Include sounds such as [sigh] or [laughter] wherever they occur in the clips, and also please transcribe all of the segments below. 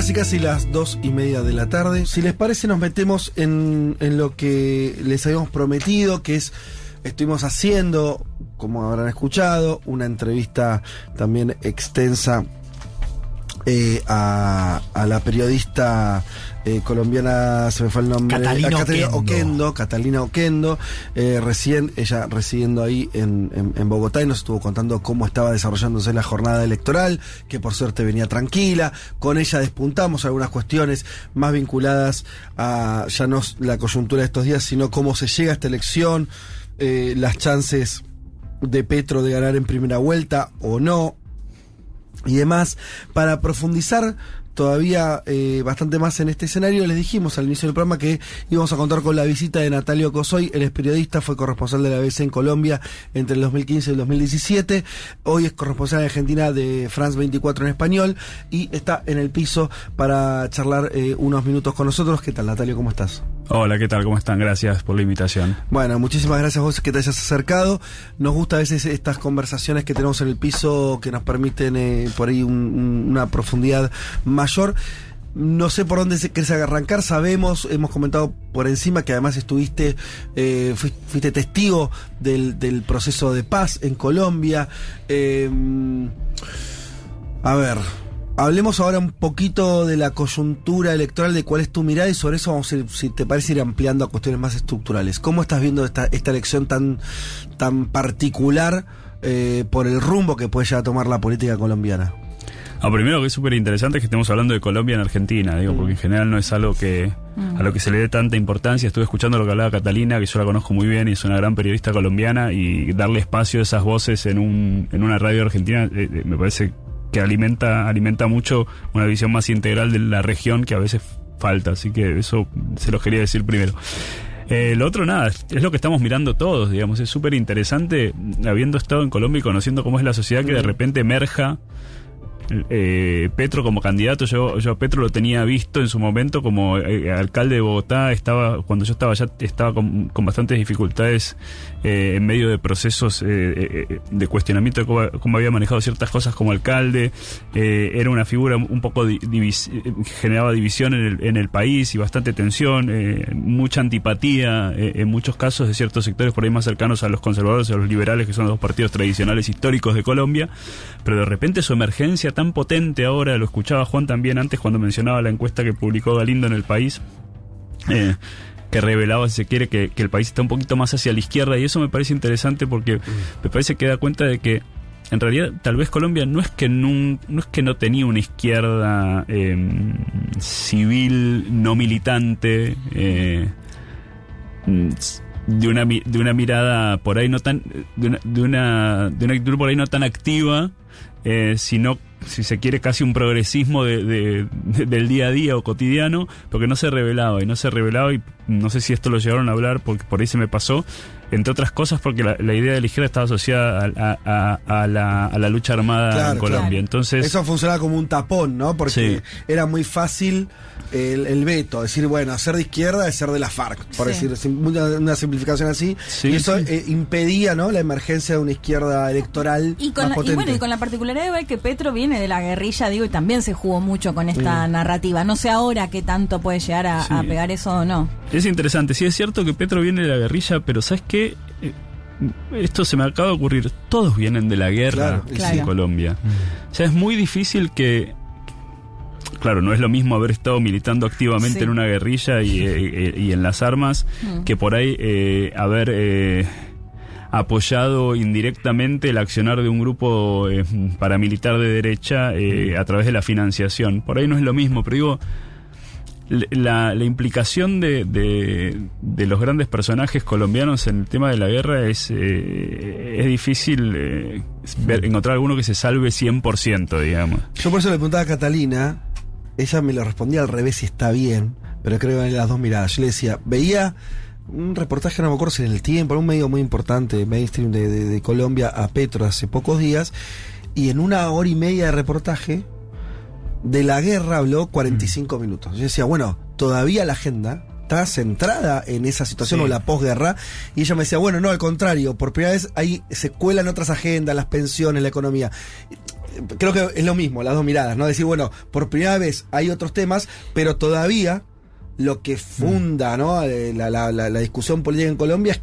Casi casi las dos y media de la tarde. Si les parece, nos metemos en, en lo que les habíamos prometido, que es, estuvimos haciendo, como habrán escuchado, una entrevista también extensa eh, a, a la periodista eh, colombiana, se me fue el nombre, Catalina a Catalina Oquendo. Oquendo, Catalina Oquendo, eh, recién, ella residiendo ahí en, en- en Bogotá y nos estuvo contando cómo estaba desarrollándose la jornada electoral, que por suerte venía tranquila, con ella despuntamos algunas cuestiones más vinculadas a ya no la coyuntura de estos días, sino cómo se llega a esta elección, eh, las chances de Petro de ganar en primera vuelta o no, y demás. Para profundizar todavía eh, bastante más en este escenario, les dijimos al inicio del programa que íbamos a contar con la visita de Natalio Cosoy. Él es periodista, fue corresponsal de la BBC en Colombia entre el 2015 y el 2017. Hoy es corresponsal en Argentina de France 24 en español y está en el piso para charlar eh, unos minutos con nosotros. ¿Qué tal, Natalio? ¿Cómo estás? Hola, ¿qué tal? ¿Cómo están? Gracias por la invitación. Bueno, muchísimas gracias a vos que te hayas acercado. Nos gusta a veces estas conversaciones que tenemos en el piso que nos permiten eh, por ahí un- un- una profundidad mayor. No sé por dónde se querés arrancar, sabemos, hemos comentado por encima que además estuviste, eh, fuis- fuiste, testigo del, proceso de paz en Colombia. Eh, a ver, hablemos ahora un poquito de la coyuntura electoral, de cuál es tu mirada y sobre eso vamos a ir, si te parece, ir ampliando a cuestiones más estructurales. ¿Cómo estás viendo esta, esta elección tan, tan particular eh, por el rumbo que puede llegar a tomar la política colombiana? Ah, primero que es súper interesante es que estemos hablando de Colombia en Argentina, digo, porque en general no es algo que a lo que se le dé tanta importancia. Estuve escuchando lo que hablaba Catalina, que yo la conozco muy bien y es una gran periodista colombiana, y darle espacio a esas voces en, un, en una radio argentina eh, eh, me parece que alimenta, alimenta mucho una visión más integral de la región que a veces falta. Así que eso se los quería decir primero. Eh, lo otro, nada, es lo que estamos mirando todos, digamos. Es súper interesante, habiendo estado en Colombia y conociendo cómo es la sociedad, que de repente emerja eh, Petro como candidato. Yo, yo a Petro lo tenía visto en su momento como eh, alcalde de Bogotá. Estaba, cuando yo estaba allá, estaba con, con bastantes dificultades eh, en medio de procesos eh, eh, de cuestionamiento de cómo, había manejado ciertas cosas como alcalde. Era una figura un poco di- divis- generaba división en el, en el país y bastante tensión, mucha antipatía en muchos casos de ciertos sectores por ahí más cercanos a los conservadores y a los liberales, que son los dos partidos tradicionales históricos de Colombia. Pero de repente su emergencia tan potente ahora, lo escuchaba Juan también antes cuando mencionaba la encuesta que publicó Galindo en el país. Que revelaba, si se quiere, que, que el país está un poquito más hacia la izquierda. Y eso me parece interesante porque me parece que da cuenta de que en realidad tal vez Colombia no es que nun- no es que no tenía una izquierda eh, civil no militante eh, mm, de una de una mirada por ahí no tan de una de una, de una actitud por ahí no tan activa eh, sino si se quiere casi un progresismo de, de- de- del día a día o cotidiano porque no se revelaba y no se revelaba y no sé si esto lo llegaron a hablar porque por ahí se me pasó entre otras cosas porque la, la idea de la izquierda estaba asociada a, a- a- a la, a la lucha armada Claro, en Colombia claro. entonces Eso funcionaba como un tapón, ¿no? Porque Sí. era muy fácil el, el veto, decir, bueno, ser de izquierda es ser de la FARC, por Sí. decir una, una simplificación así. Sí, y eso sí. eh, impedía, ¿no? La emergencia de una izquierda electoral Y, con más la, y bueno, y con la particularidad igual que Petro viene de la guerrilla, digo, y también se jugó mucho con esta narrativa. No sé ahora qué tanto puede llegar a, Sí. a pegar eso o no. Es interesante, sí es cierto que Petro viene de la guerrilla, pero ¿sabes qué? Eh, Esto se me acaba de ocurrir. Todos vienen de la guerra Claro, en Claro. Colombia. O sea, es muy difícil que... Claro, no es lo mismo haber estado militando activamente Sí. en una guerrilla y, eh, eh, y en las armas Mm. que por ahí eh, haber eh, apoyado indirectamente el accionar de un grupo eh, paramilitar de derecha eh, a través de la financiación. Por ahí no es lo mismo, pero digo, la, la implicación de, de- de los grandes personajes colombianos en el tema de la guerra es, eh, es difícil ver- encontrar alguno que se salve 100%, digamos. Yo por eso le preguntaba a Catalina, ella me lo respondía al revés y está bien, pero creo en las dos miradas. Yo le decía, veía un reportaje, no me acuerdo si en el tiempo, en un medio muy importante, mainstream de, de- de Colombia, a Petro hace pocos días, y en una hora y media de reportaje, de la guerra habló 45 minutos. Yo decía, bueno, todavía la agenda está centrada en esa situación Sí. o la posguerra. Y ella me decía, bueno, no, al contrario, por primera vez ahí se cuelan otras agendas, las pensiones, la economía. Creo que es lo mismo, las dos miradas, ¿no? Decir, bueno, por primera vez hay otros temas, pero todavía lo que funda, ¿no? Eh, La, la- la- la discusión política en Colombia es,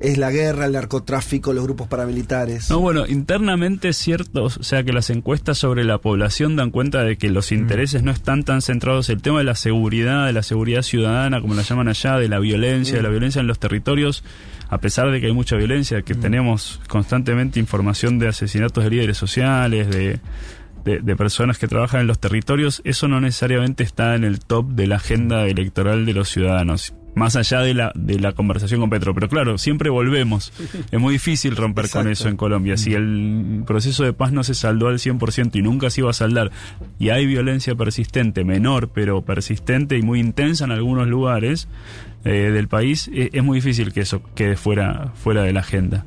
es la guerra, el narcotráfico, los grupos paramilitares. No, bueno, internamente es cierto, o sea que las encuestas sobre la población dan cuenta de que los intereses no están tan centrados en el tema de la seguridad, de la seguridad ciudadana, como la llaman allá, de la violencia, de la violencia en los territorios, a pesar de que hay mucha violencia, que tenemos constantemente información de asesinatos de líderes sociales, de, de, de personas que trabajan en los territorios, eso no necesariamente está en el top de la agenda electoral de los ciudadanos. Más allá de la, de la conversación con Petro. Pero claro, siempre volvemos. Es muy difícil romper con eso en Colombia. Si el proceso de paz no se saldó al 100% y nunca se iba a saldar, y hay violencia persistente, menor, pero persistente y muy intensa en algunos lugares eh, del país, eh, es muy difícil que eso quede fuera, fuera de la agenda.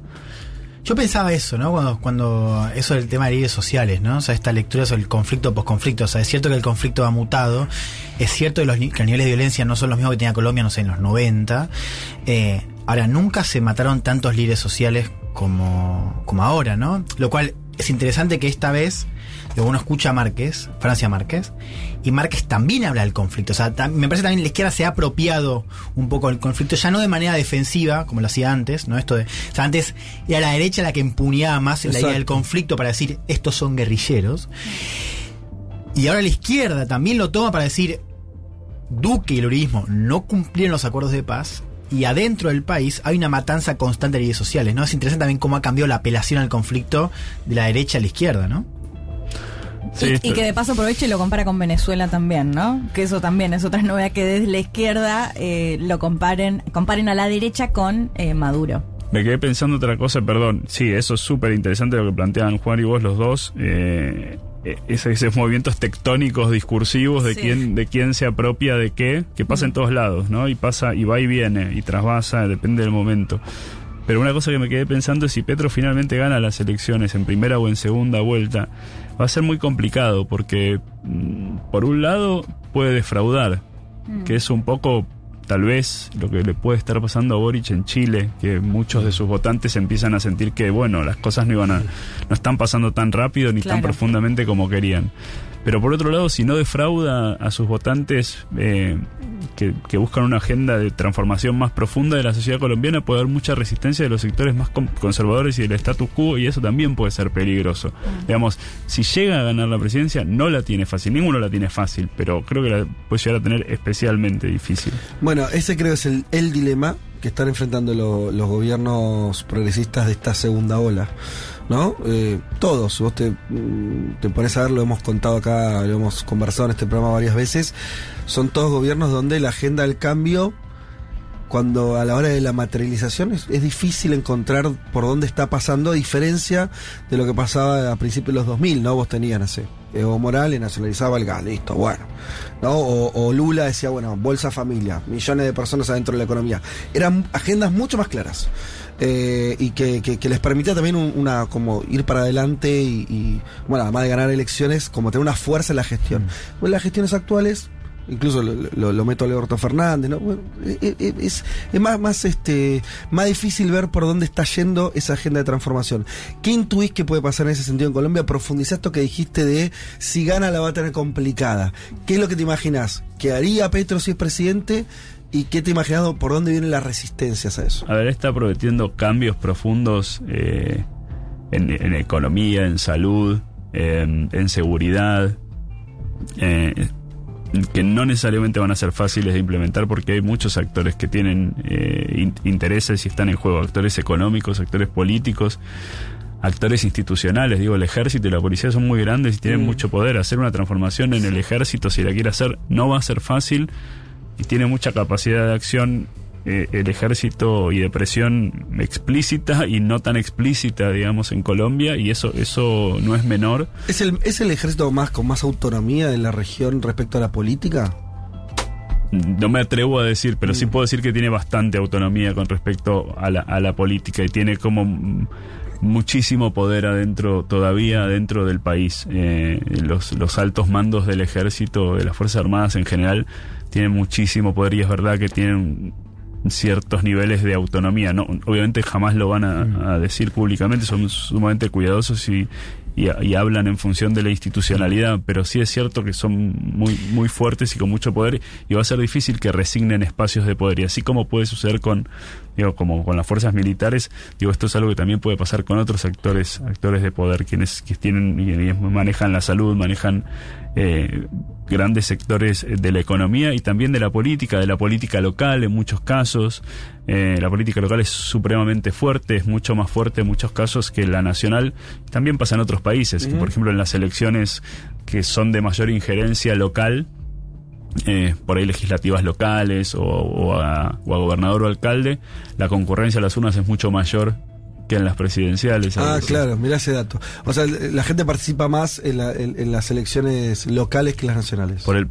Yo pensaba eso, ¿no? Cuando, cuando eso del tema de líderes sociales, ¿no? O sea, esta lectura sobre el conflicto posconflicto. O sea, es cierto que el conflicto ha mutado. Es cierto que los, que los niveles de violencia no son los mismos que tenía Colombia, no sé, en los 90. Eh, ahora, nunca se mataron tantos líderes sociales como, como ahora, ¿no? Lo cual es interesante que esta vez Luego uno escucha a Márquez, Francia Márquez, y Márquez también habla del conflicto. O sea, me parece también la izquierda se ha apropiado un poco del conflicto, ya no de manera defensiva, como lo hacía antes, ¿no? Esto de. O sea, antes era la derecha la que empuñaba más la idea Exacto. del conflicto para decir estos son guerrilleros. Y ahora la izquierda también lo toma para decir Duque y el uribismo no cumplieron los acuerdos de paz. Y adentro del país hay una matanza constante de líderes sociales, ¿no? Es interesante también cómo ha cambiado la apelación al conflicto de la derecha a la izquierda, ¿no? Sí, y, que de paso aproveche y lo compara con Venezuela también, ¿no? Que eso también es otra novedad que desde la izquierda eh, lo comparen, comparen a la derecha con eh, Maduro. Me quedé pensando otra cosa, perdón. Sí, eso es súper interesante lo que plantean Juan y vos los dos. Eh, eh, ese- esos movimientos tectónicos discursivos de Sí. quién de quién se apropia de qué, que pasa en todos lados, ¿no? Y pasa y va y viene y trasvasa, depende del momento. Pero una cosa que me quedé pensando es si Petro finalmente gana las elecciones en primera o en segunda vuelta, va a ser muy complicado porque mm, por un lado puede defraudar, que es un poco tal vez lo que le puede estar pasando a Boric en Chile, que muchos de sus votantes empiezan a sentir que bueno, las cosas no iban a no están pasando tan rápido ni tan profundamente como querían. Pero por otro lado, si no defrauda a sus votantes eh, que, que buscan una agenda de transformación más profunda de la sociedad colombiana, puede haber mucha resistencia de los sectores más con- conservadores y del status quo, y eso también puede ser peligroso. Digamos, si llega a ganar la presidencia, no la tiene fácil, ninguno la tiene fácil, pero creo que la puede llegar a tener especialmente difícil. Bueno, ese creo es el, el dilema que están enfrentando lo- los gobiernos progresistas de esta segunda ola. ¿No? Eh, todos, vos te, mm, te pones a ver, lo hemos contado acá, lo hemos conversado en este programa varias veces, son todos gobiernos donde la agenda del cambio, cuando a la hora de la materialización es, es difícil encontrar por dónde está pasando, a diferencia de lo que pasaba a principios de los 2000, ¿no? Vos tenías, no Evo Morales nacionalizaba el gas, listo, bueno. ¿no? O, o Lula decía, bueno, Bolsa Familia, millones de personas adentro de la economía. Eran agendas mucho más claras. Eh, y que, que- que les permitía también un- una como ir para adelante y, y, bueno además de ganar elecciones como tener una fuerza en la gestión pues las gestiones actuales incluso lo, lo- lo meto a Alberto Fernández ¿no? Bueno, eh, eh, es, es más más este más difícil ver por dónde está yendo esa agenda de transformación ¿qué intuís que puede pasar en ese sentido en Colombia? profundizá esto que dijiste de si gana la va a tener complicada ¿qué es lo que te imaginas? ¿qué haría Petro si es presidente? ¿Y qué te imaginas por dónde vienen las resistencias a eso? A ver, está prometiendo cambios profundos eh, en, en economía, en salud, en, en seguridad, eh, que no necesariamente van a ser fáciles de implementar porque hay muchos actores que tienen eh, in- intereses y están en juego, actores económicos, actores políticos. actores institucionales, digo, el ejército y la policía son muy grandes y tienen Mm. mucho poder. Hacer una transformación en el ejército, si la quiere hacer, no va a ser fácil tiene mucha capacidad de acción eh, el ejército y de presión explícita y no tan explícita, digamos, en Colombia y eso eso no es menor. ¿Es el, ¿Es el ejército más con más autonomía de la región respecto a la política? No me atrevo a decir, pero Mm. sí puedo decir que tiene bastante autonomía con respecto a la, a la política y tiene como mm, muchísimo poder adentro, todavía adentro del país. Eh, los, los altos mandos del ejército, de las Fuerzas Armadas en general, tienen muchísimo poder y es verdad que tienen ciertos niveles de autonomía. No, obviamente jamás lo van a, a decir públicamente, son sumamente cuidadosos y, y, y hablan en función de la institucionalidad, pero sí es cierto que son muy, muy fuertes y con mucho poder y va a ser difícil que resignen espacios de poder. Y así como puede suceder con, digo, como con las fuerzas militares, digo, esto es algo que también puede pasar con otros actores, actores de poder, quienes que tienen, y- y manejan la salud, manejan eh, grandes sectores de la economía y también de la política, de la política local en muchos casos. Eh, la política local es supremamente fuerte, es mucho más fuerte en muchos casos que la nacional. También pasa en otros países, que por ejemplo en las elecciones que son de mayor injerencia local, eh, por ahí legislativas locales o, o a, o a gobernador o alcalde, la concurrencia a las urnas es mucho mayor que en las presidenciales. Ah, claro, mirá ese dato. O sea, la gente participa más en, la- en- en las elecciones locales que las nacionales. por el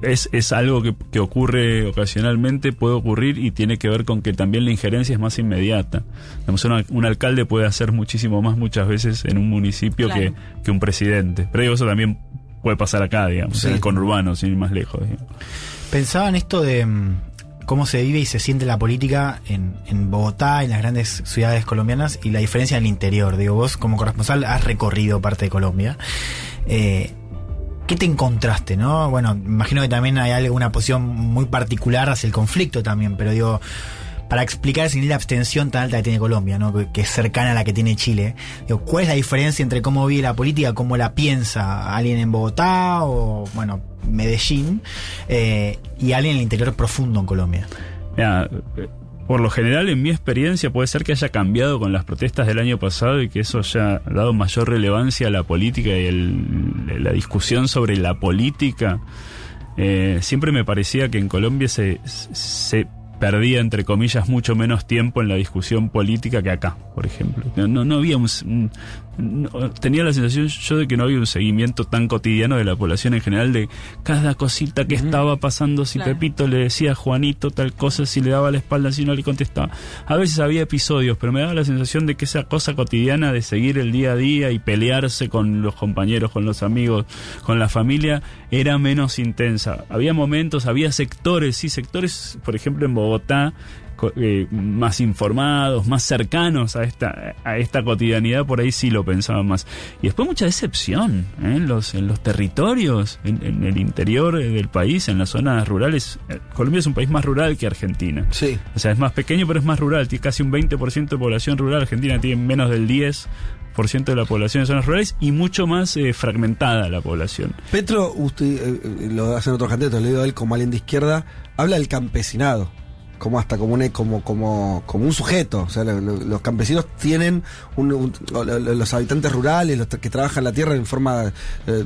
es, es algo que, que ocurre ocasionalmente, puede ocurrir y tiene que ver con que también la injerencia es más inmediata. Digamos, una- un alcalde puede hacer muchísimo más muchas veces en un municipio Claro. que, que un presidente. Pero digo, eso también puede pasar acá, digamos, Sí. en el conurbano, sin ir más lejos. digamos. Pensaba en esto de mm, cómo se vive y se siente la política en, en Bogotá, en las grandes ciudades colombianas y la diferencia en el interior. Digo, vos como corresponsal has recorrido parte de Colombia. Eh, ¿Qué te encontraste, no? Bueno, imagino que también hay alguna posición muy particular hacia el conflicto también, pero digo, para explicar ese nivel de abstención tan alta que tiene Colombia, ¿no? Que, es cercana a la que tiene Chile. ¿cuál es la diferencia entre cómo vive la política, cómo la piensa alguien en Bogotá o, bueno, Medellín, eh, y alguien en el interior profundo en Colombia? Mira, eh, por lo general, en mi experiencia, puede ser que haya cambiado con las protestas del año pasado y que eso haya dado mayor relevancia a la política y el- la discusión sobre la política. Eh, siempre me parecía que en Colombia se perdía, entre comillas, mucho menos tiempo en la discusión política que acá, por ejemplo. No, no, había un... no- tenía la sensación yo de que no había un seguimiento tan cotidiano de la población en general de cada cosita que estaba pasando, si Claro. Pepito le decía a Juanito tal cosa, si le daba la espalda, si no le contestaba. A veces había episodios, pero me daba la sensación de que esa cosa cotidiana de seguir el día a día y pelearse con los compañeros, con los amigos, con la familia, era menos intensa. Había momentos, había sectores, sí, sectores, por ejemplo, en Bogotá, co- eh, más informados, más cercanos a esta, a esta cotidianidad, por ahí sí lo pensaba más. Y después mucha decepción ¿eh? en, los, en los territorios, en, en el interior eh, del país, en las zonas rurales. Colombia es un país más rural que Argentina. Sí. O sea, es más pequeño, pero es más rural. Tiene casi un 20% de población rural. Argentina tiene menos del 10% de la población en zonas rurales y mucho más eh, fragmentada la población. Petro, usted lo hacen otros candidatos, le digo a él como alguien de izquierda, habla del campesinado. Como hasta como un, como, como, como un sujeto. O sea, lo- lo- los campesinos tienen un- los habitantes rurales, los que trabajan la tierra en forma. eh,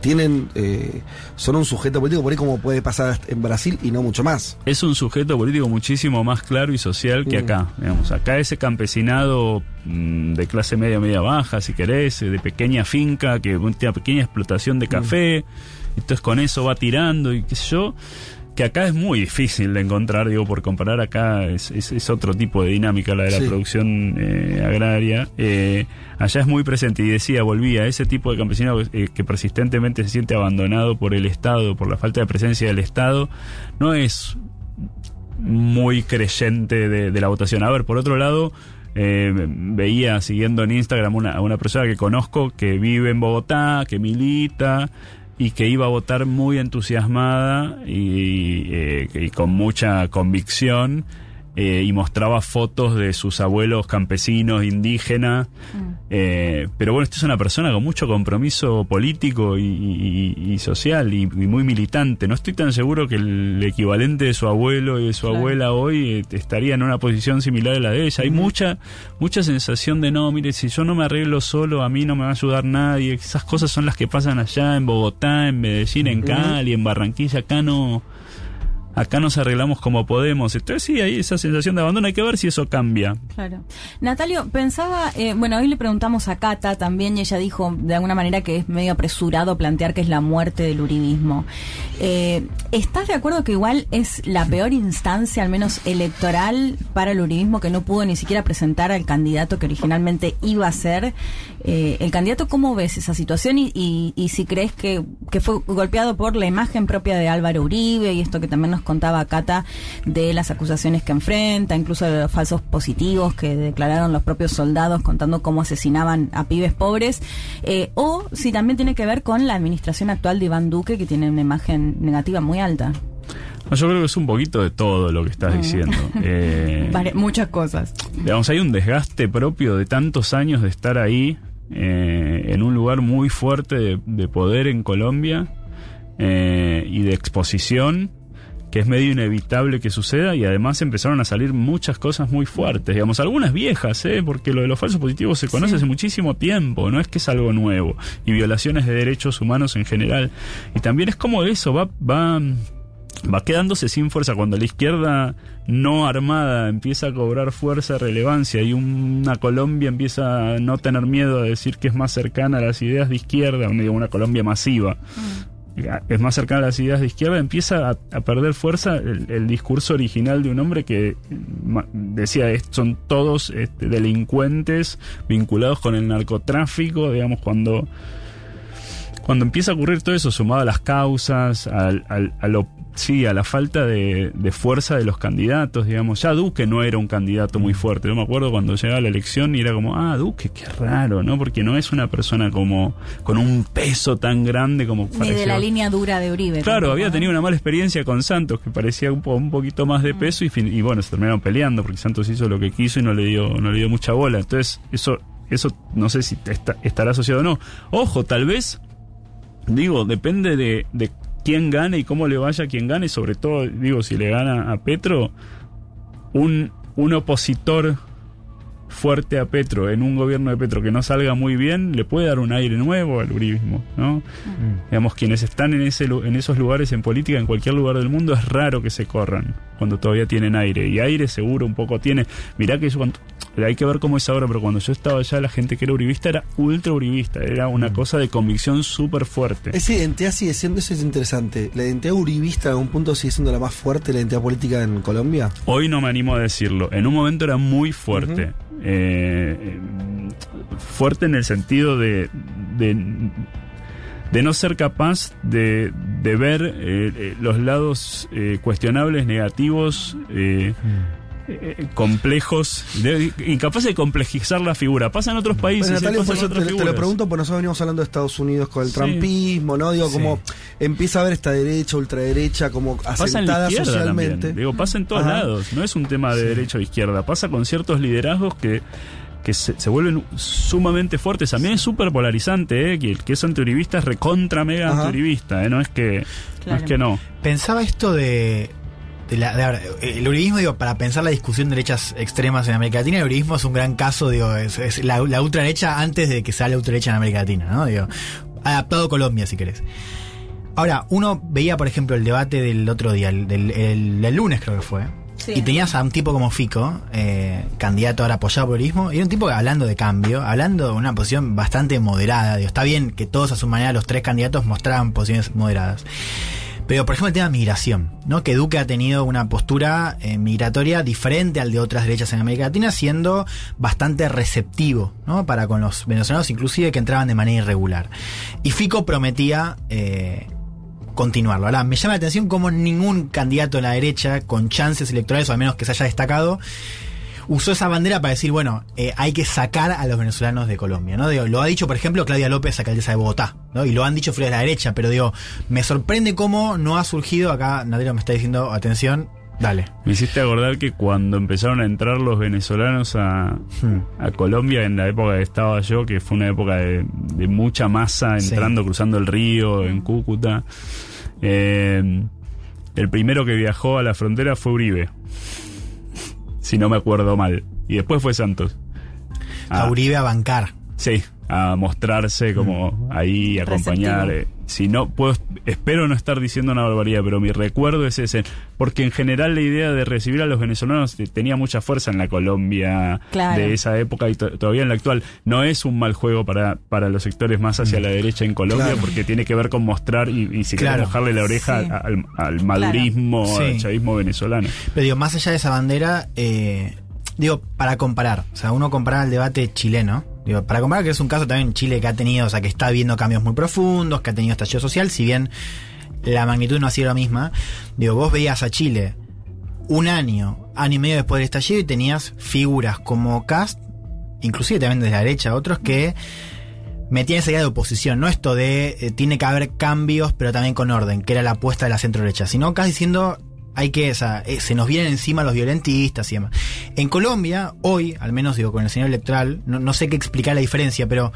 tienen. eh, son un sujeto político, por ahí como puede pasar en Brasil y no mucho más. es un sujeto político muchísimo más claro y social que Mm. acá. Digamos, acá ese campesinado mm, de clase media, media baja, si querés, de pequeña finca, que tiene una pequeña explotación de café, entonces con eso va tirando y qué sé yo. Que acá es muy difícil de encontrar, digo, por comparar acá es, es- es otro tipo de dinámica la de la Sí. producción eh, agraria. Eh, allá es muy presente y decía, volvía, ese tipo de campesino eh, que persistentemente se siente abandonado por el Estado, por la falta de presencia del Estado, no es muy creyente de, de la votación. A ver, por otro lado, eh, veía siguiendo en Instagram una, a una persona que conozco que vive en Bogotá, que milita y que iba a votar muy entusiasmada y, eh, y con mucha convicción. Eh, y mostraba fotos de sus abuelos campesinos, indígenas. Eh, pero bueno, esta es una persona con mucho compromiso político y, y- y social y, y muy militante. No estoy tan seguro que el equivalente de su abuelo y de su Claro. abuela hoy eh, estaría en una posición similar a la de ella. Hay mucha, mucha sensación de no, mire, si yo no me arreglo solo, a mí no me va a ayudar nadie. Esas cosas son las que pasan allá en Bogotá, en Medellín, en Cali, en Barranquilla. Acá no acá nos arreglamos como podemos. Entonces sí, hay esa sensación de abandono. Hay que ver si eso cambia. Claro. Natalio, pensaba, eh, bueno, hoy le preguntamos a Cata también y ella dijo de alguna manera que es medio apresurado plantear que es la muerte del uribismo. Eh, ¿Estás de acuerdo que igual es la peor instancia, al menos electoral, para el uribismo que no pudo ni siquiera presentar al candidato que originalmente iba a ser? Eh, el candidato, ¿cómo ves esa situación y, y- y si crees que, que fue golpeado por la imagen propia de Álvaro Uribe y esto que también nos contaba Cata de las acusaciones que enfrenta, incluso de los falsos positivos que declararon los propios soldados contando cómo asesinaban a pibes pobres, eh, o si también tiene que ver con la administración actual de Iván Duque que tiene una imagen negativa muy alta? No, yo creo que es un poquito de todo lo que estás diciendo. [laughs] Eh, muchas cosas. digamos, hay un desgaste propio de tantos años de estar ahí, eh, en un lugar muy fuerte de, de poder en Colombia eh, y de exposición, que es medio inevitable que suceda, y además empezaron a salir muchas cosas muy fuertes, digamos, algunas viejas, ¿eh? porque lo de los falsos positivos se conoce Sí. hace muchísimo tiempo, no es que es algo nuevo, y violaciones de derechos humanos en general. Y también es como eso, va, va, va quedándose sin fuerza cuando la izquierda no armada empieza a cobrar fuerza, relevancia y una Colombia empieza a no tener miedo a decir que es más cercana a las ideas de izquierda, una, una Colombia masiva. Es más cercana a las ideas de izquierda, empieza a, perder fuerza el, discurso original de un hombre que decía "Est- son todos este, delincuentes vinculados con el narcotráfico, digamos, cuando cuando empieza a ocurrir todo eso, sumado a las causas, al, al- sí, a la falta de, de fuerza de los candidatos, digamos, ya Duque no era un candidato muy fuerte. Yo me acuerdo cuando llegaba la elección y era como, ah, Duque, qué raro, ¿no? Porque no es una persona como con un peso tan grande como Ni de la línea dura de Uribe. Claro, había tenido una mala experiencia con Santos, que parecía un, po- un poquito más de peso y, fin- y bueno, se terminaron peleando porque Santos hizo lo que quiso y no le dio, no le dio mucha bola. Entonces, eso, eso no sé si está- estará asociado o no. Ojo, tal vez, digo, depende de, de quién gane y cómo le vaya a quien gane, sobre todo, digo, si le gana a Petro, un, un opositor fuerte a Petro en un gobierno de Petro que no salga muy bien, le puede dar un aire nuevo al uribismo, ¿no? Digamos, quienes están en, ese, en esos lugares en política, en cualquier lugar del mundo, es raro que se corran cuando todavía tienen aire. Y aire seguro un poco tiene. Mirá que yo cuando- hay que ver cómo es ahora, pero cuando yo estaba allá, la gente que era uribista era ultra uribista. Era una cosa de convicción súper fuerte. Esa identidad sigue siendo, eso es interesante. La identidad uribista a un punto sigue siendo la más fuerte, la identidad política en Colombia. Hoy no me animo a decirlo. En un momento era muy fuerte. Eh, eh, fuerte en el sentido de, de, de no ser capaz de, de ver eh, eh, los lados eh, cuestionables, negativos, eh, complejos, de- incapaz de complejizar la figura. Pasa en otros países. Y Natalia, por en eso otras te, te lo pregunto, porque nosotros venimos hablando de Estados Unidos con el Sí. trumpismo, ¿no? Digo, Sí. como empieza a ver esta derecha, ultraderecha, como Pasa en la asentada socialmente. también. Digo, pasa en todos Ajá. lados. No es un tema de derecha o izquierda. Pasa con ciertos liderazgos que, que se, se vuelven sumamente fuertes. También es súper polarizante, ¿eh? Que el que es antiuribista es recontra mega Ajá. antiuribista, ¿eh? No es que no. Claro. Es que no. Pensaba esto de. de la, de- el uribismo, digo, para pensar la discusión de derechas extremas en América Latina, el uribismo es un gran caso, digo, es, es la, la ultraderecha antes de que sea la ultraderecha en América Latina, ¿no? Digo, adaptado a Colombia, si querés. Ahora, uno veía, por ejemplo, el debate del otro día, el, del, el- lunes creo que fue. Y tenías a un tipo como Fico, eh, candidato ahora apoyado por el uribismo, y era un tipo hablando de cambio, hablando de una posición bastante moderada. Digo, está bien que todos a su manera, los tres candidatos, mostraban posiciones moderadas. Pero, por ejemplo, el tema de migración, ¿no? Que Duque ha tenido una postura eh, migratoria diferente al de otras derechas en América Latina, siendo bastante receptivo, ¿no? Para con los venezolanos, inclusive que entraban de manera irregular. Y Fico prometía eh, continuarlo. Ahora, me llama la atención como ningún candidato de la derecha, con chances electorales, o al menos que se haya destacado, usó esa bandera para decir, bueno, eh, hay que sacar a los venezolanos de Colombia, ¿no? Lo ha dicho, por ejemplo, Claudia López, alcaldesa de Bogotá, ¿no? Y lo han dicho fuera de la derecha, pero digo, me sorprende cómo no ha surgido, acá Nadero me está diciendo, atención, Dale. Me hiciste acordar que cuando empezaron a entrar los venezolanos a, Hmm. a Colombia, en la época que estaba yo, que fue una época de, de mucha masa Sí. entrando, cruzando el río, en Cúcuta, eh, el primero que viajó a la frontera fue Uribe, si no me acuerdo mal. Y después fue Santos. A Ah, Uribe a bancar. Sí, a mostrarse como ahí, acompañar. Eh, Si no, puedo, espero no estar diciendo una barbaridad, pero mi recuerdo es ese. Porque en general la idea de recibir a los venezolanos tenía mucha fuerza en la Colombia Claro. de esa época y to- todavía en la actual. No es un mal juego para, para los sectores más hacia la derecha en Colombia, Claro. porque tiene que ver con mostrar y, y si Claro. mojarle la oreja Sí. al, al madurismo, Claro. al chavismo venezolano. Pero digo, más allá de esa bandera, eh, digo, para comparar, o sea, uno comparar el debate chileno, para comparar que es un caso también Chile que ha tenido, o sea, que está viendo cambios muy profundos, que ha tenido estallido social, si bien la magnitud no ha sido la misma, digo, vos veías a Chile un año, año y medio después del estallido y tenías figuras como Cast, inclusive también desde la derecha, otros que metían esa idea de oposición, no esto de eh, tiene que haber cambios, pero también con orden, que era la apuesta de la centro derecha, sino casi diciendo hay que, o sea, eh, se nos vienen encima los violentistas y demás. En Colombia, hoy, al menos digo, con el escenario electoral, no, sé qué explicar la diferencia, pero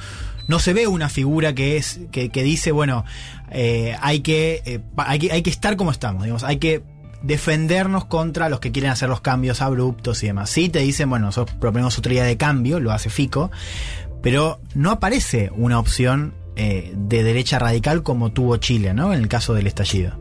no se ve una figura que es, que, que dice, bueno, eh, hay que, eh, hay que, hay que estar como estamos, digamos, hay que defendernos contra los que quieren hacer los cambios abruptos y demás. Sí, te dicen, bueno, nosotros proponemos otra idea de cambio, lo hace Fico, pero no aparece una opción eh, de derecha radical como tuvo Chile, ¿no? En el caso del estallido.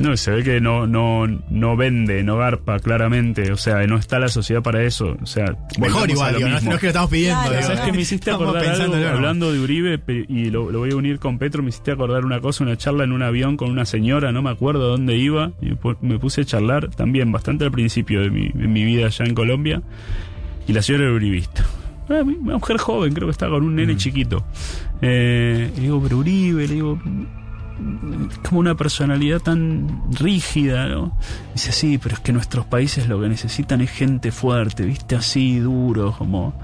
No, se ve que no, no, no vende, no garpa claramente. O sea, no está la sociedad para eso. O sea, Mejor igual, digo, no, mismo. no es que lo estamos pidiendo. Claro, ¿Sabes qué me hiciste acordar algo? pensándolo, ¿no? Hablando de Uribe, y lo, lo voy a unir con Petro, me hiciste acordar una cosa, una charla en un avión con una señora, no me acuerdo dónde iba, y me puse a charlar también bastante al principio de mi, de mi vida allá en Colombia, y la señora era uribista. Ah, Una mujer joven, creo que estaba con un Mm. nene chiquito. Eh, y digo, pero Uribe, le digo, como una personalidad tan rígida, ¿no? Dice, sí, pero es que nuestros países lo que necesitan es gente fuerte, ¿viste? Así, duro, como...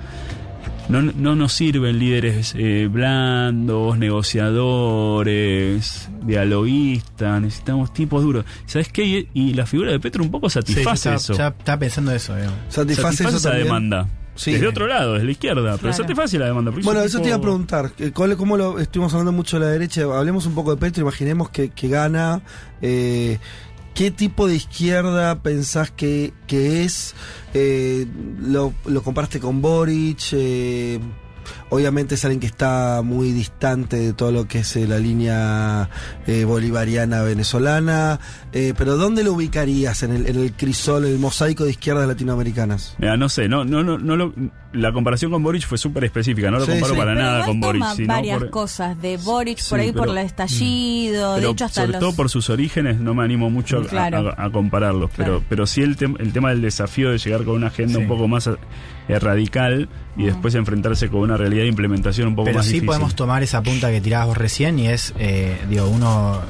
No, no nos sirven líderes eh, blandos, negociadores, dialoguistas, necesitamos tipos duros. ¿Sabes qué? Y, la figura de Petro un poco Sí, yo satisface estaba, eso. ya estaba pensando eso, digamos. Satisface, eso esa también. demanda. Sí. Desde otro lado, desde la izquierda, pero Claro. satisface la demanda. Bueno, eso te iba a preguntar. ¿cuál- ¿Cómo lo estuvimos hablando mucho de la derecha? Hablemos un poco de Petro, imaginemos que, que gana. eh, ¿Qué tipo de izquierda pensás que, que es? Eh, lo, lo comparaste con Boric? eh, obviamente es alguien que está muy distante de todo lo que es eh, la línea eh, bolivariana venezolana. Eh, pero ¿dónde lo ubicarías en el, en el crisol, el mosaico de izquierdas latinoamericanas? Mira, no sé, no, no, no, no lo- la comparación con Boric fue súper específica, no lo Sí, comparo sí. para Pero nada con Boric. toma sino varias por- cosas de Boric Sí, por ahí por pero- el estallido, de pero hecho hasta sobre los... todo por sus orígenes no me animo mucho a- Claro. a, a compararlos, Claro. pero, pero sí el, tem- el tema del desafío de llegar con una agenda Sí. un poco más eh, radical y después enfrentarse con una realidad de implementación un poco Pero más sí difícil. podemos tomar esa punta que tirabas vos recién y es, eh, digo, uno,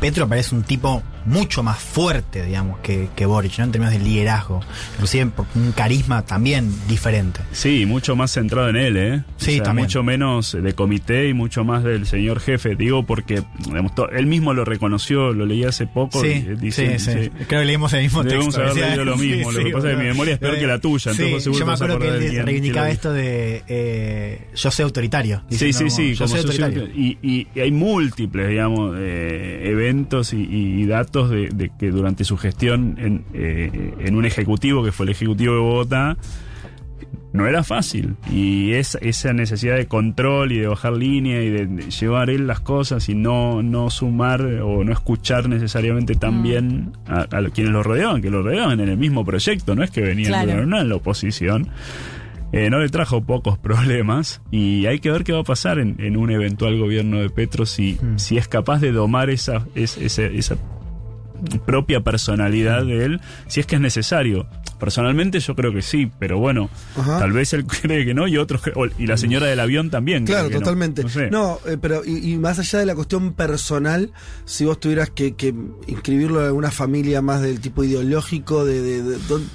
Petro parece un tipo mucho más fuerte, digamos, que, que Boric, ¿no? En términos de liderazgo, inclusive un carisma también diferente. Sí, mucho más centrado en él, ¿eh? Sí, también. Mucho menos de comité y mucho más del señor jefe. Digo porque digamos, él mismo lo reconoció, lo leí hace poco. Sí, y, eh, dice- sí, sí. Creo que leímos el mismo Debemos texto. haber leído lo mismo, lo que pasa es que mi memoria es peor que la tuya, Sí, entonces seguro yo me acuerdo que él reivindicaba esto de eh, yo soy autoritario. Sí, sí, sí, como, yo soy autoritario. y, y- y hay múltiples, digamos, eh, eventos y, y datos de, de que durante su gestión en, eh, en un ejecutivo, que fue el Ejecutivo de Bogotá, no era fácil. Y es, esa necesidad de control y de bajar línea y de, de llevar él las cosas y no, no sumar o no escuchar necesariamente tan bien a, a quienes lo rodeaban, que lo rodeaban en el mismo proyecto, no es que venían Claro. una en la oposición. Eh, no le trajo pocos problemas y hay que ver qué va a pasar en, en un eventual gobierno de Petro si, Mm. si es capaz de domar esa, es- esa, esa propia personalidad de él, si es que es necesario. Personalmente yo creo que sí, pero bueno, Ajá. tal vez él [laughs] cree que no y otros y la señora del avión también. cree Claro, que totalmente. No sé. No, eh, pero y, y más allá de la cuestión personal, si vos tuvieras que, que inscribirlo en alguna familia más del tipo ideológico, de, de- de- dón-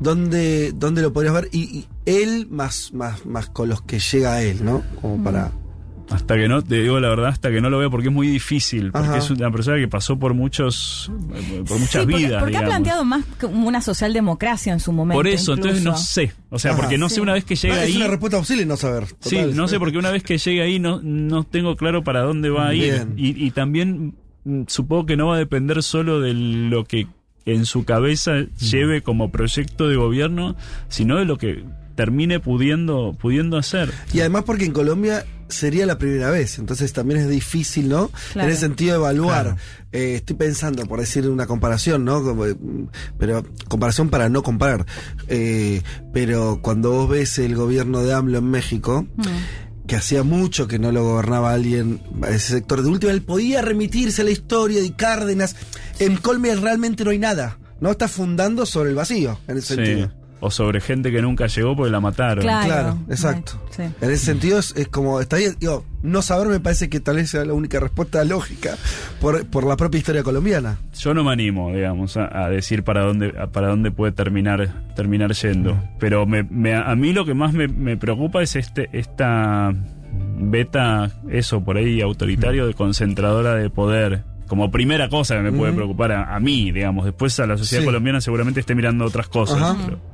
dónde, dónde lo podrías ver, y, y él más, más, más con los que llega a él, ¿no? Como para Hasta que no, te digo la verdad, hasta que no lo veo, porque es muy difícil, porque Ajá. es una persona que pasó por muchos, por muchas Sí, porque, vidas. porque ha planteado más como una socialdemocracia en su momento. Por eso, entonces no sé. O sea, Ajá. porque no Sí. sé una vez que llega Ah, es ahí. una respuesta posible no saber. Sí, no sé, porque una vez que llegue ahí no, no tengo claro para dónde va a ir. Y, y también mm, supongo que no va a depender solo de lo que en su cabeza lleve como proyecto de gobierno, sino de lo que termine pudiendo, pudiendo hacer. Y además porque en Colombia sería la primera vez, entonces también es difícil, ¿no? Claro. En el sentido de evaluar. Claro. Eh, estoy pensando, por decir una comparación, ¿no? Como, pero comparación para no comparar. Eh, pero cuando vos ves el gobierno de AMLO en México, Mm. que hacía mucho que no lo gobernaba alguien a ese sector de última, él podía remitirse a la historia de Cárdenas. En Colombia realmente no hay nada, ¿no? Está fundando sobre el vacío, en ese Sí. sentido. O sobre gente que nunca llegó porque la mataron. Claro. Claro, exacto. Sí. En ese sentido es, es como, está bien, digo, no saber me parece que tal vez sea la única respuesta lógica por, por la propia historia colombiana. Yo no me animo, digamos, a, a decir para dónde a- para dónde puede terminar terminar yendo. Pero me, me- a mí lo que más me, me preocupa es este esta beta, eso por ahí autoritario de concentradora de poder. Como primera cosa que me puede preocupar a, a mí, digamos. Después a la sociedad Sí. colombiana seguramente esté mirando otras cosas. Ajá. pero-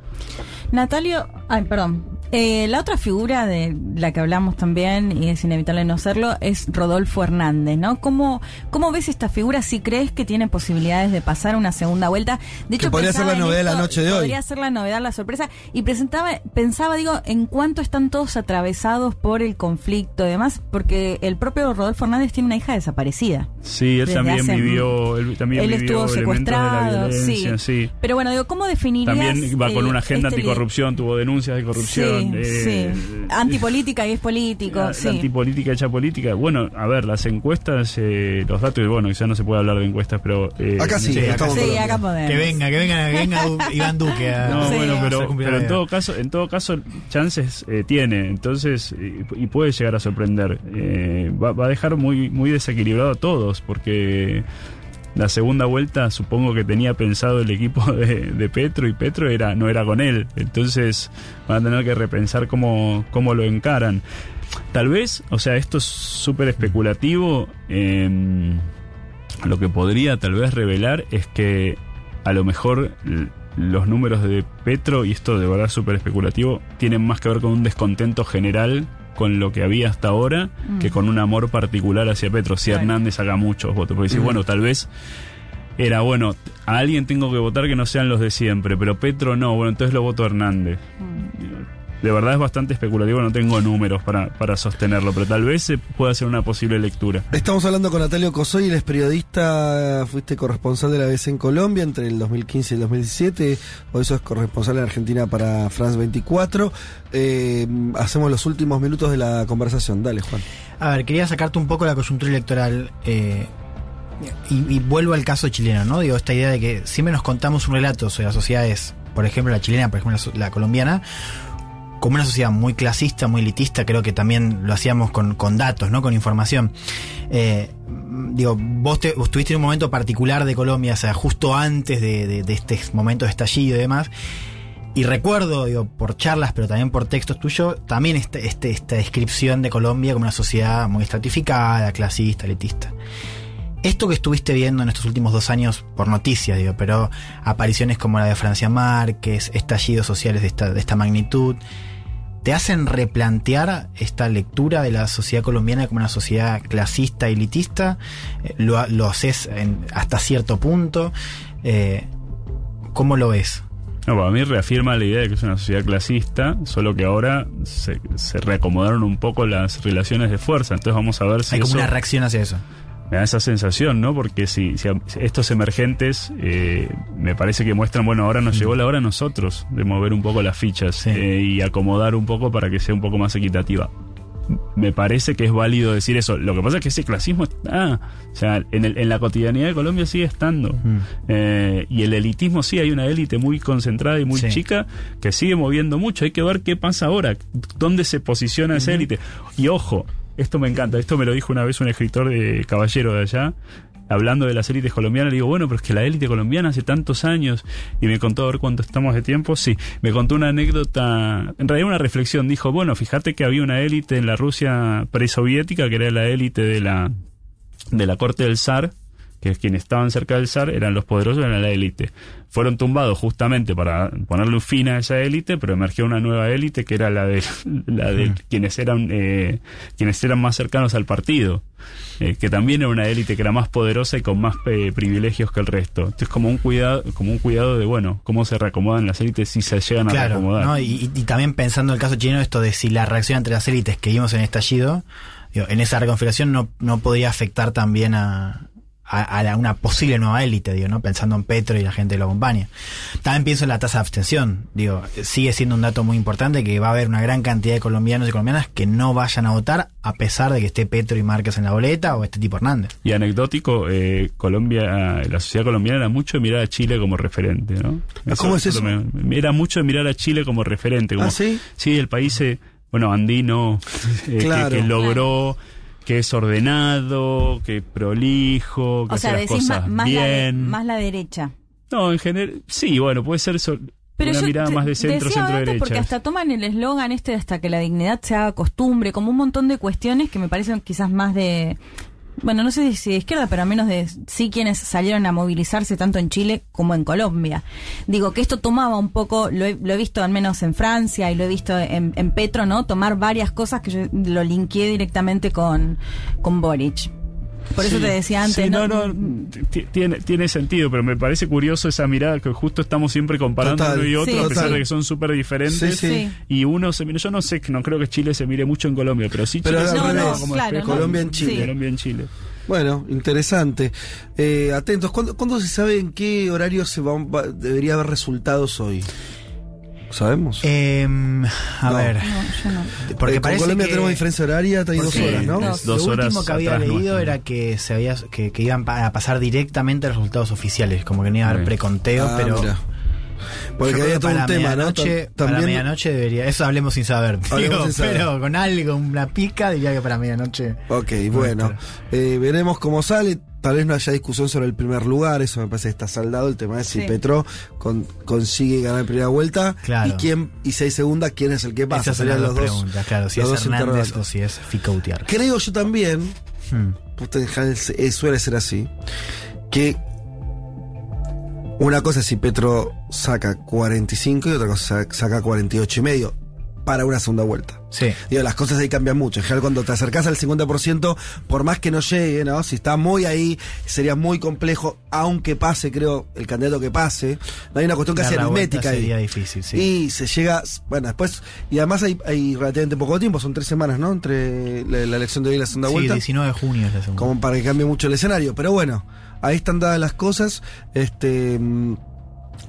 Natalio, ay, perdón. Eh, la otra figura de la que hablamos también, y es inevitable no serlo, es Rodolfo Hernández, ¿no? ¿Cómo, cómo ves esta figura? Si crees que tiene posibilidades de pasar una segunda vuelta. De hecho, Que podría ser la novedad de la noche de hoy. Podría ser la novedad, la sorpresa. Y presentaba, pensaba, digo, en cuánto están todos atravesados por el conflicto y demás, porque el propio Rodolfo Hernández tiene una hija desaparecida. Sí, él también hace- vivió, él también Él vivió estuvo secuestrado, sí. sí. Pero bueno, digo, ¿cómo definirías? También va con eh, una agenda este anticorrupción, tuvo denuncias de corrupción. Sí, eh, sí. Antipolítica y es político, La- sí. la antipolítica hecha política. Bueno, a ver, las encuestas, eh, los datos, bueno, ya no se puede hablar de encuestas, pero... eh, Acá sí, Sí, acá Sí, acá podemos. Que venga, que venga, que venga Iván Duque a, No, Sí. bueno, pero, en todo caso, en todo caso, chances eh, tiene, entonces, eh, y puede llegar a sorprender. Eh, va, va a dejar muy, muy desequilibrado a todos, porque la segunda vuelta supongo que tenía pensado el equipo [laughs] de, Petro y Petro era, no era con él. Entonces van a tener que repensar cómo, cómo lo encaran. Tal vez, o sea, esto es súper especulativo. em, lo que podría tal vez revelar es que a lo mejor los números de Petro, y esto de verdad súper especulativo, tienen más que ver con un descontento general con lo que había hasta ahora que con un amor particular hacia Petro. Si Claro. Hernández saca muchos votos, porque decir, Mm. bueno, tal vez era, bueno, a alguien tengo que votar que no sean los de siempre, pero Petro no, bueno, entonces lo voto a Hernández. De verdad es bastante especulativo, no tengo números para, para sostenerlo, pero tal vez se pueda ser una posible lectura. Estamos hablando con Natalio Cosoy, él es periodista, fuiste corresponsal de la BBC en Colombia entre el 2015 y el 2017, hoy sos corresponsal en Argentina para France 24. Eh, hacemos los últimos minutos de la conversación, dale Juan. A ver, quería sacarte un poco la coyuntura electoral eh, y, y vuelvo al caso chileno, ¿no? Digo, esta idea de que siempre nos contamos un relato sobre las sociedades, por ejemplo la chilena, por ejemplo la colombiana, como una sociedad muy clasista, muy elitista, creo que también lo hacíamos con, con datos, ¿no? Con información. Eh, digo, vos, te, vos tuviste un momento particular de Colombia, o sea, justo antes de, de- de este momento de estallido y demás. Y recuerdo, digo, por charlas, pero también por textos tuyos, también este, este, esta descripción de Colombia como una sociedad muy estratificada, clasista, elitista. Esto que estuviste viendo en estos últimos dos años por noticias, digo, pero apariciones como la de Francia Márquez, estallidos sociales de esta, de esta magnitud, ¿te hacen replantear esta lectura de la sociedad colombiana como una sociedad clasista, elitista? Eh, ¿Lo, lo haces en- hasta cierto punto? Eh, ¿Cómo lo ves? No, para mí reafirma la idea de que es una sociedad clasista, solo que ahora se, se reacomodaron un poco las relaciones de fuerza. Entonces vamos a ver si Hay como eso una reacción hacia eso. Me da esa sensación, ¿no? Porque si, estos emergentes eh, me parece que muestran, bueno, ahora nos llegó la hora a nosotros de mover un poco las fichas Sí. eh, y acomodar un poco para que sea un poco más equitativa. Me parece que es válido decir eso. Lo que pasa es que ese clasismo está, o sea, en, el- en la cotidianidad de Colombia sigue estando. Mm. Eh, y el elitismo sí, hay una élite muy concentrada y muy Sí. chica que sigue moviendo mucho. Hay que ver qué pasa ahora, dónde se posiciona esa élite. Y ojo, esto me encanta, esto me lo dijo una vez un escritor de caballero de allá. hablando de las élites colombianas, le digo, bueno, pero es que la élite colombiana hace tantos años, y me contó a ver cuánto estamos de tiempo, sí, me contó una anécdota, en realidad una reflexión, dijo, bueno, fíjate que había una élite en la Rusia presoviética, que era la élite de la, de la corte del zar, que quienes estaban cerca del zar eran los poderosos, eran la élite. Fueron tumbados justamente para ponerle un fin a esa élite, pero emergió una nueva élite que era la de, [laughs] la de quienes eran eh, quienes eran más cercanos al partido, eh, que también era una élite que era más poderosa y con más eh, privilegios que el resto. Entonces como un cuidado, como un cuidado de bueno, cómo se reacomodan las élites si se llegan a reacomodar. ¿no? y, y también pensando en el caso chileno, esto de si la reacción entre las élites que vimos en el estallido, digo, en esa reconfiguración no, no podría afectar también a, a, a la- una posible nueva élite, digo, ¿no? Pensando en Petro y la gente que lo acompaña. También pienso en la tasa de abstención, digo, sigue siendo un dato muy importante que va a haber una gran cantidad de colombianos y colombianas que no vayan a votar a pesar de que esté Petro y Márquez en la boleta o este tipo Hernández. Y anecdótico, eh, Colombia, la sociedad colombiana era mucho de mirar a Chile como referente, ¿no? ¿Cómo es eso? era mucho de mirar a Chile como referente. Como, ¿Ah, sí? Sí, el país, eh, bueno, andino, eh, Claro. que, logró, que es ordenado, que prolijo, que O sea, las decís cosas más, la de- bien. más la derecha. No, en general, sí, bueno, puede ser so- Pero una yo mirada más de centro, decía centro derecha. porque hasta toman el eslogan este de hasta que la dignidad se haga costumbre, como un montón de cuestiones que me parecen quizás más de bueno, no sé si de izquierda, pero al menos de sí quienes salieron a movilizarse tanto en Chile como en Colombia. Digo que esto tomaba un poco, lo he, lo he visto al menos en Francia y lo he visto en, en Petro, ¿no? Tomar varias cosas que yo lo linkeé directamente con, con Boric. Por eso Sí. te decía antes, Sí, ¿no? no, no, ti- tiene, tiene sentido, pero me parece curioso esa mirada que justo estamos siempre comparando Total. uno y otro, Sí, a pesar total. de que son súper diferentes. Sí, sí. Sí. Y uno se mira, yo no sé, no creo que Chile se mire mucho en Colombia, pero sí Pero Chile No, no. Colombia en Chile. Sí. Colombia en Chile. Bueno, interesante. Eh, atentos, ¿cuándo, cuándo se sabe en qué horario se va, va- debería haber resultados hoy? ¿Sabemos? Em, a No. ver, No, yo no. porque Eh, con parece Colombia que- tenemos diferencia horaria, hay dos horas, ¿no? dos. Dos lo horas último que había leído nuestro. era que se había que, que iban pa- a pasar directamente a los resultados oficiales, como que no iba a haber preconteo, Ah, pero mira. Porque había todo un tema, ¿no? medianoche, Tam- Para También medianoche debería, eso hablemos sin saber, Hablemos digo, sin saber. pero con algo, una pica, diría que para medianoche. Ok, bueno, eh, veremos cómo sale. Tal vez no haya discusión sobre el primer lugar, eso me parece que está saldado. El tema es si. Petro con- consigue ganar primera vuelta Claro. y quién y si hay segunda, quién es el que pasa. Esas Serían las dos los dos. preguntas, claro, si los es dos Hernández o si es Fico Gutiérrez. Creo yo también, Hmm. eh, suele ser así, que una cosa es si Petro saca 45 y otra cosa es saca 48 y medio para una segunda vuelta. Sí. Digo, las cosas ahí cambian mucho. En general, cuando te acercas al 50%, por más que no llegue, ¿no? Si está muy ahí, sería muy complejo, aunque pase, creo, el candidato que pase. No hay una cuestión casi aritmética ahí. sería difícil, sí. Y se llega, bueno, después, y además hay, hay relativamente poco tiempo, son tres semanas, ¿no? Entre la, la elección de hoy y la segunda Sí, vuelta. 19 de junio es la segunda. Como para que cambie mucho el escenario. Pero bueno, ahí están dadas las cosas. Este.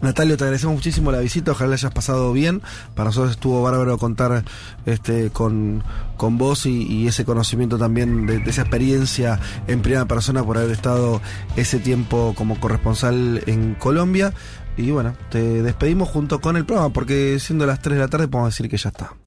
Natalio, te agradecemos muchísimo la visita, ojalá hayas pasado bien. Para nosotros estuvo bárbaro contar este, con, con vos y, y ese conocimiento también de, de esa experiencia en primera persona por haber estado ese tiempo como corresponsal en Colombia. Y bueno, te despedimos junto con el programa, porque siendo las 3 de la tarde podemos decir que ya está.